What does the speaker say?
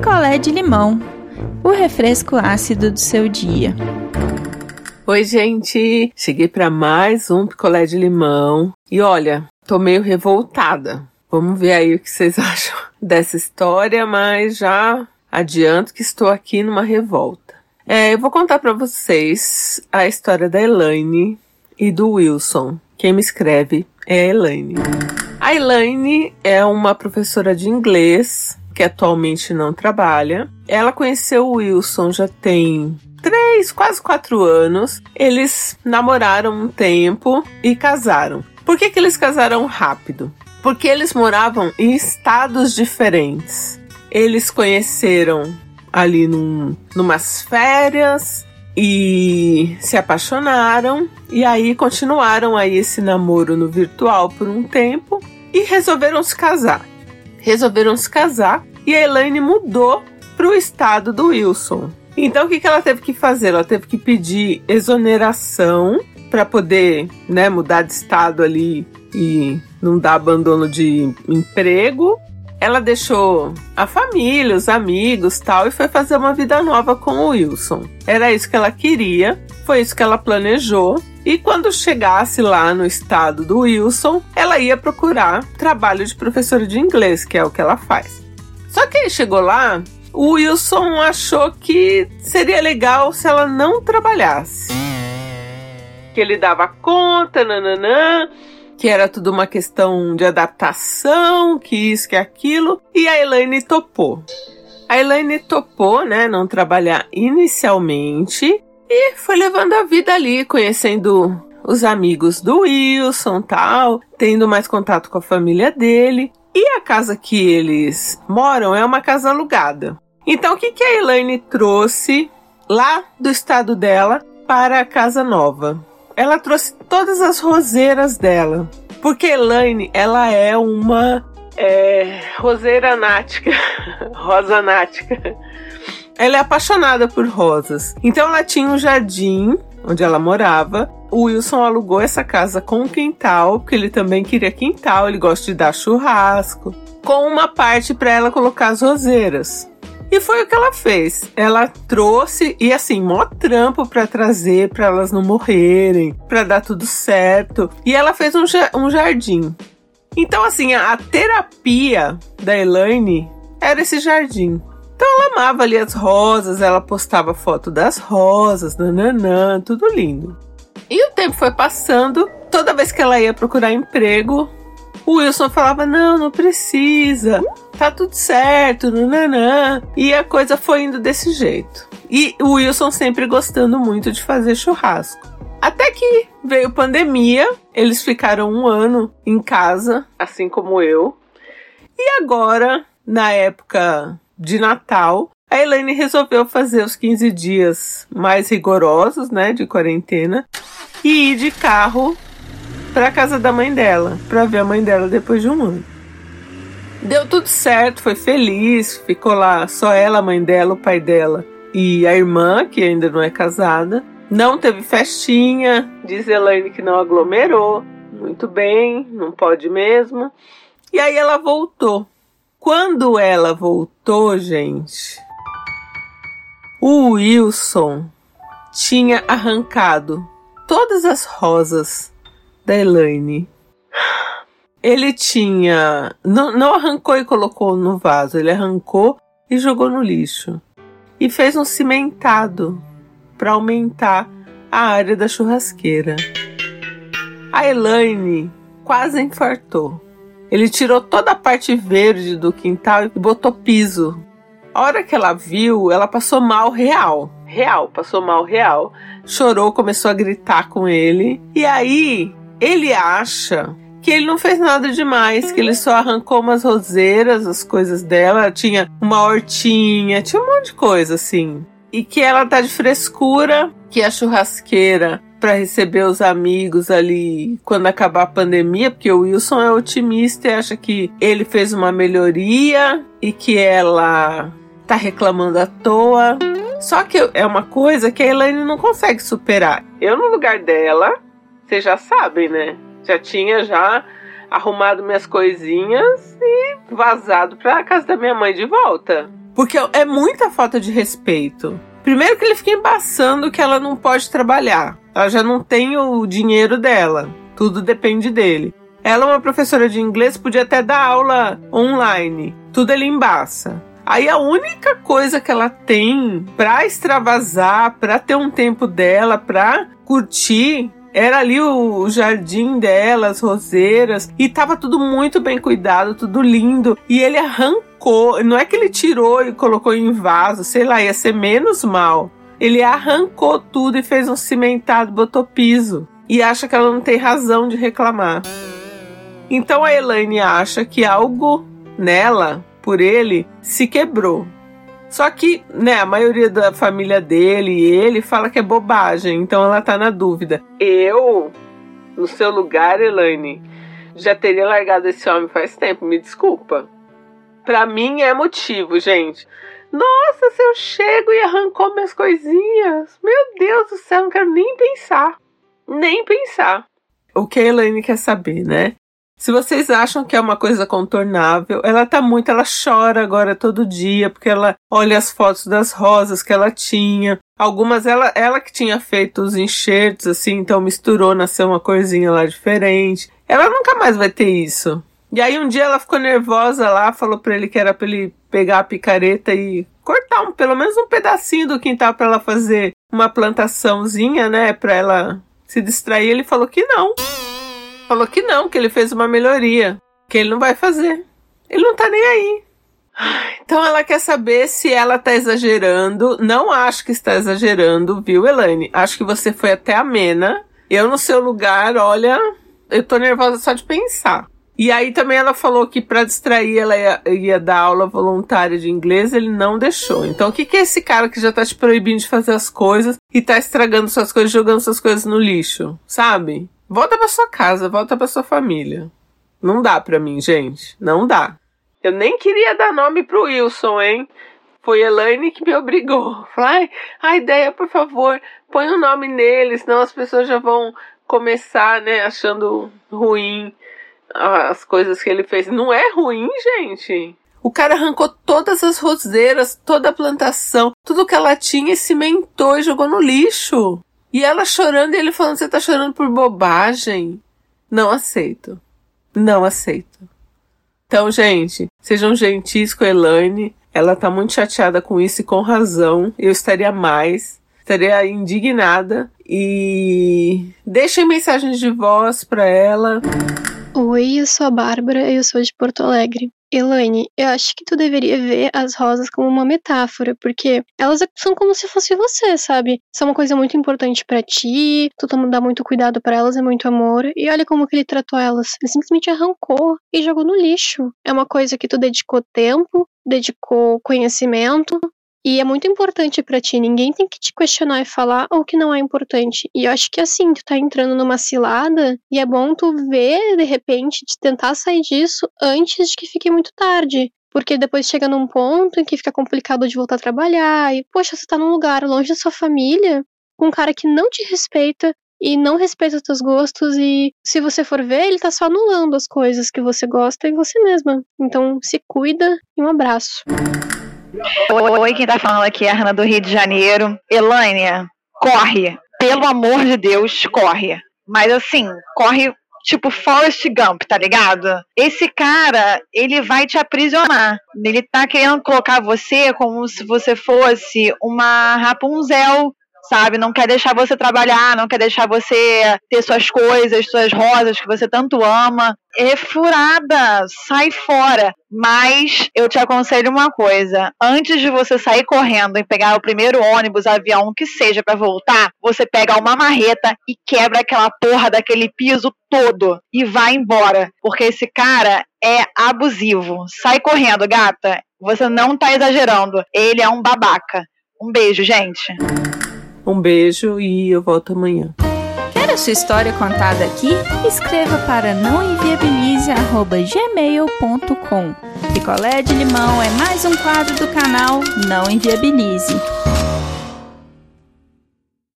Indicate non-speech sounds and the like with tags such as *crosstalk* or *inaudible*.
picolé de limão, o refresco ácido do seu dia. Oi, gente! Cheguei para mais um picolé de limão e olha, tô meio revoltada. Vamos ver aí o que vocês *laughs* acham dessa história, mas já adianto que estou aqui numa revolta. É, eu vou contar para vocês a história da Elaine e do Wilson. Quem me escreve é a Elaine. A Elaine é uma professora de inglês que atualmente não trabalha. Ela conheceu o Wilson já tem três, quase quatro anos. Eles namoraram um tempo e casaram. Por que, que eles casaram rápido? Porque eles moravam em estados diferentes. Eles conheceram ali num, numas férias e se apaixonaram e aí continuaram aí esse namoro no virtual por um tempo e resolveram se casar. Resolveram se casar e a Elaine mudou para o estado do Wilson. Então o que, que ela teve que fazer? Ela teve que pedir exoneração para poder né, mudar de estado ali e não dar abandono de emprego. Ela deixou a família, os amigos tal e foi fazer uma vida nova com o Wilson. Era isso que ela queria, foi isso que ela planejou. E quando chegasse lá no estado do Wilson, ela ia procurar trabalho de professora de inglês, que é o que ela faz. Só que aí chegou lá, o Wilson achou que seria legal se ela não trabalhasse. Que ele dava conta, nananã, que era tudo uma questão de adaptação, que isso, que aquilo, e a Elaine topou. A Elaine topou, né, não trabalhar inicialmente e foi levando a vida ali, conhecendo os amigos do Wilson, tal, tendo mais contato com a família dele. E a casa que eles moram é uma casa alugada. Então, o que, que a Elaine trouxe lá do estado dela para a casa nova? Ela trouxe todas as roseiras dela. Porque Elaine, ela é uma é, roseira nática, *laughs* rosa nática. Ela é apaixonada por rosas. Então ela tinha um jardim onde ela morava. O Wilson alugou essa casa com um quintal, porque ele também queria quintal, ele gosta de dar churrasco, com uma parte para ela colocar as roseiras. E foi o que ela fez. Ela trouxe e assim, mó trampo para trazer para elas não morrerem, para dar tudo certo. E ela fez um, um jardim. Então assim, a, a terapia da Elaine era esse jardim. Então ela amava ali as rosas, ela postava foto das rosas, nananã, tudo lindo. E o tempo foi passando, toda vez que ela ia procurar emprego, o Wilson falava: Não, não precisa, tá tudo certo, nananã. E a coisa foi indo desse jeito. E o Wilson sempre gostando muito de fazer churrasco. Até que veio pandemia, eles ficaram um ano em casa, assim como eu. E agora, na época de Natal, a Elaine resolveu fazer os 15 dias mais rigorosos, né, de quarentena, e ir de carro para casa da mãe dela, para ver a mãe dela depois de um ano. Deu tudo certo, foi feliz, ficou lá só ela, a mãe dela, o pai dela e a irmã, que ainda não é casada. Não teve festinha, diz Elaine que não aglomerou. Muito bem, não pode mesmo. E aí ela voltou. Quando ela voltou, gente, o Wilson tinha arrancado todas as rosas da Elaine. Ele tinha. Não, não arrancou e colocou no vaso, ele arrancou e jogou no lixo. E fez um cimentado para aumentar a área da churrasqueira. A Elaine quase infartou. Ele tirou toda a parte verde do quintal e botou piso. A hora que ela viu, ela passou mal real. Real, passou mal real. Chorou, começou a gritar com ele. E aí, ele acha que ele não fez nada demais, que ele só arrancou umas roseiras, as coisas dela, tinha uma hortinha, tinha um monte de coisa assim. E que ela tá de frescura, que a churrasqueira para receber os amigos ali quando acabar a pandemia, porque o Wilson é otimista e acha que ele fez uma melhoria e que ela tá reclamando à toa. Só que é uma coisa que a Elaine não consegue superar. Eu, no lugar dela, vocês já sabem, né? Já tinha já arrumado minhas coisinhas e vazado para casa da minha mãe de volta. Porque é muita falta de respeito. Primeiro que ele fica embaçando que ela não pode trabalhar. Ela já não tem o dinheiro dela. Tudo depende dele. Ela é uma professora de inglês, podia até dar aula online. Tudo ele embaça. Aí a única coisa que ela tem para extravasar, para ter um tempo dela, para curtir, era ali o jardim dela, as roseiras, e tava tudo muito bem cuidado, tudo lindo. E ele arrancou, não é que ele tirou e colocou em vaso, sei lá, ia ser menos mal. Ele arrancou tudo e fez um cimentado, botou piso. E acha que ela não tem razão de reclamar. Então a Elaine acha que algo nela, por ele, se quebrou. Só que, né, a maioria da família dele e ele fala que é bobagem, então ela tá na dúvida. Eu, no seu lugar, Elaine, já teria largado esse homem faz tempo, me desculpa. Pra mim é motivo, gente. Nossa, se eu chego e arrancou minhas coisinhas. Meu Deus do céu, não quero nem pensar. Nem pensar. O que a Elaine quer saber, né? Se vocês acham que é uma coisa contornável, ela tá muito, ela chora agora todo dia, porque ela olha as fotos das rosas que ela tinha. Algumas ela, ela que tinha feito os enxertos, assim, então misturou, nasceu uma corzinha lá diferente. Ela nunca mais vai ter isso. E aí um dia ela ficou nervosa lá, falou pra ele que era pra ele pegar a picareta e cortar um, pelo menos um pedacinho do quintal para ela fazer uma plantaçãozinha, né, pra ela se distrair. Ele falou que não falou que não, que ele fez uma melhoria, que ele não vai fazer. Ele não tá nem aí. Então ela quer saber se ela tá exagerando. Não acho que está exagerando, viu, Elaine? Acho que você foi até amena. Eu, no seu lugar, olha, eu tô nervosa só de pensar. E aí também ela falou que para distrair ela ia, ia, dar aula voluntária de inglês, ele não deixou. Então o que, que é esse cara que já tá te proibindo de fazer as coisas e tá estragando suas coisas, jogando suas coisas no lixo, sabe? Volta pra sua casa, volta pra sua família. Não dá pra mim, gente. Não dá. Eu nem queria dar nome pro Wilson, hein? Foi Elaine que me obrigou. Falei, a ideia, por favor, põe o um nome nele, senão as pessoas já vão começar, né, achando ruim as coisas que ele fez. Não é ruim, gente. O cara arrancou todas as roseiras, toda a plantação, tudo que ela tinha e cimentou e jogou no lixo. E ela chorando e ele falando: Você tá chorando por bobagem? Não aceito. Não aceito. Então, gente, sejam gentis com a Elaine. Ela tá muito chateada com isso e com razão. Eu estaria mais. Estaria indignada. E deixem mensagens de voz para ela. Oi, eu sou a Bárbara, eu sou de Porto Alegre. Elaine, eu acho que tu deveria ver as rosas como uma metáfora, porque elas são como se fosse você, sabe? São uma coisa muito importante para ti, tu dá muito cuidado para elas, é muito amor, e olha como que ele tratou elas. Ele simplesmente arrancou e jogou no lixo. É uma coisa que tu dedicou tempo, dedicou conhecimento, e é muito importante para ti, ninguém tem que te questionar e falar o que não é importante. E eu acho que assim, tu tá entrando numa cilada e é bom tu ver, de repente, de tentar sair disso antes de que fique muito tarde. Porque depois chega num ponto em que fica complicado de voltar a trabalhar. E, poxa, você tá num lugar longe da sua família, com um cara que não te respeita e não respeita os teus gostos. E se você for ver, ele tá só anulando as coisas que você gosta em você mesma. Então se cuida e um abraço. Oi, quem tá falando aqui é a Ana do Rio de Janeiro. Elânia, corre. Pelo amor de Deus, corre. Mas assim, corre tipo Forrest Gump, tá ligado? Esse cara, ele vai te aprisionar. Ele tá querendo colocar você como se você fosse uma Rapunzel sabe? Não quer deixar você trabalhar, não quer deixar você ter suas coisas, suas rosas que você tanto ama. É furada, sai fora. Mas eu te aconselho uma coisa: antes de você sair correndo e pegar o primeiro ônibus, avião, que seja para voltar, você pega uma marreta e quebra aquela porra daquele piso todo e vai embora, porque esse cara é abusivo. Sai correndo, gata. Você não tá exagerando. Ele é um babaca. Um beijo, gente. Um beijo e eu volto amanhã. Quer a sua história contada aqui? Escreva para nãoenviabilize.gmail.com Picolé de limão é mais um quadro do canal Não Enviabilize.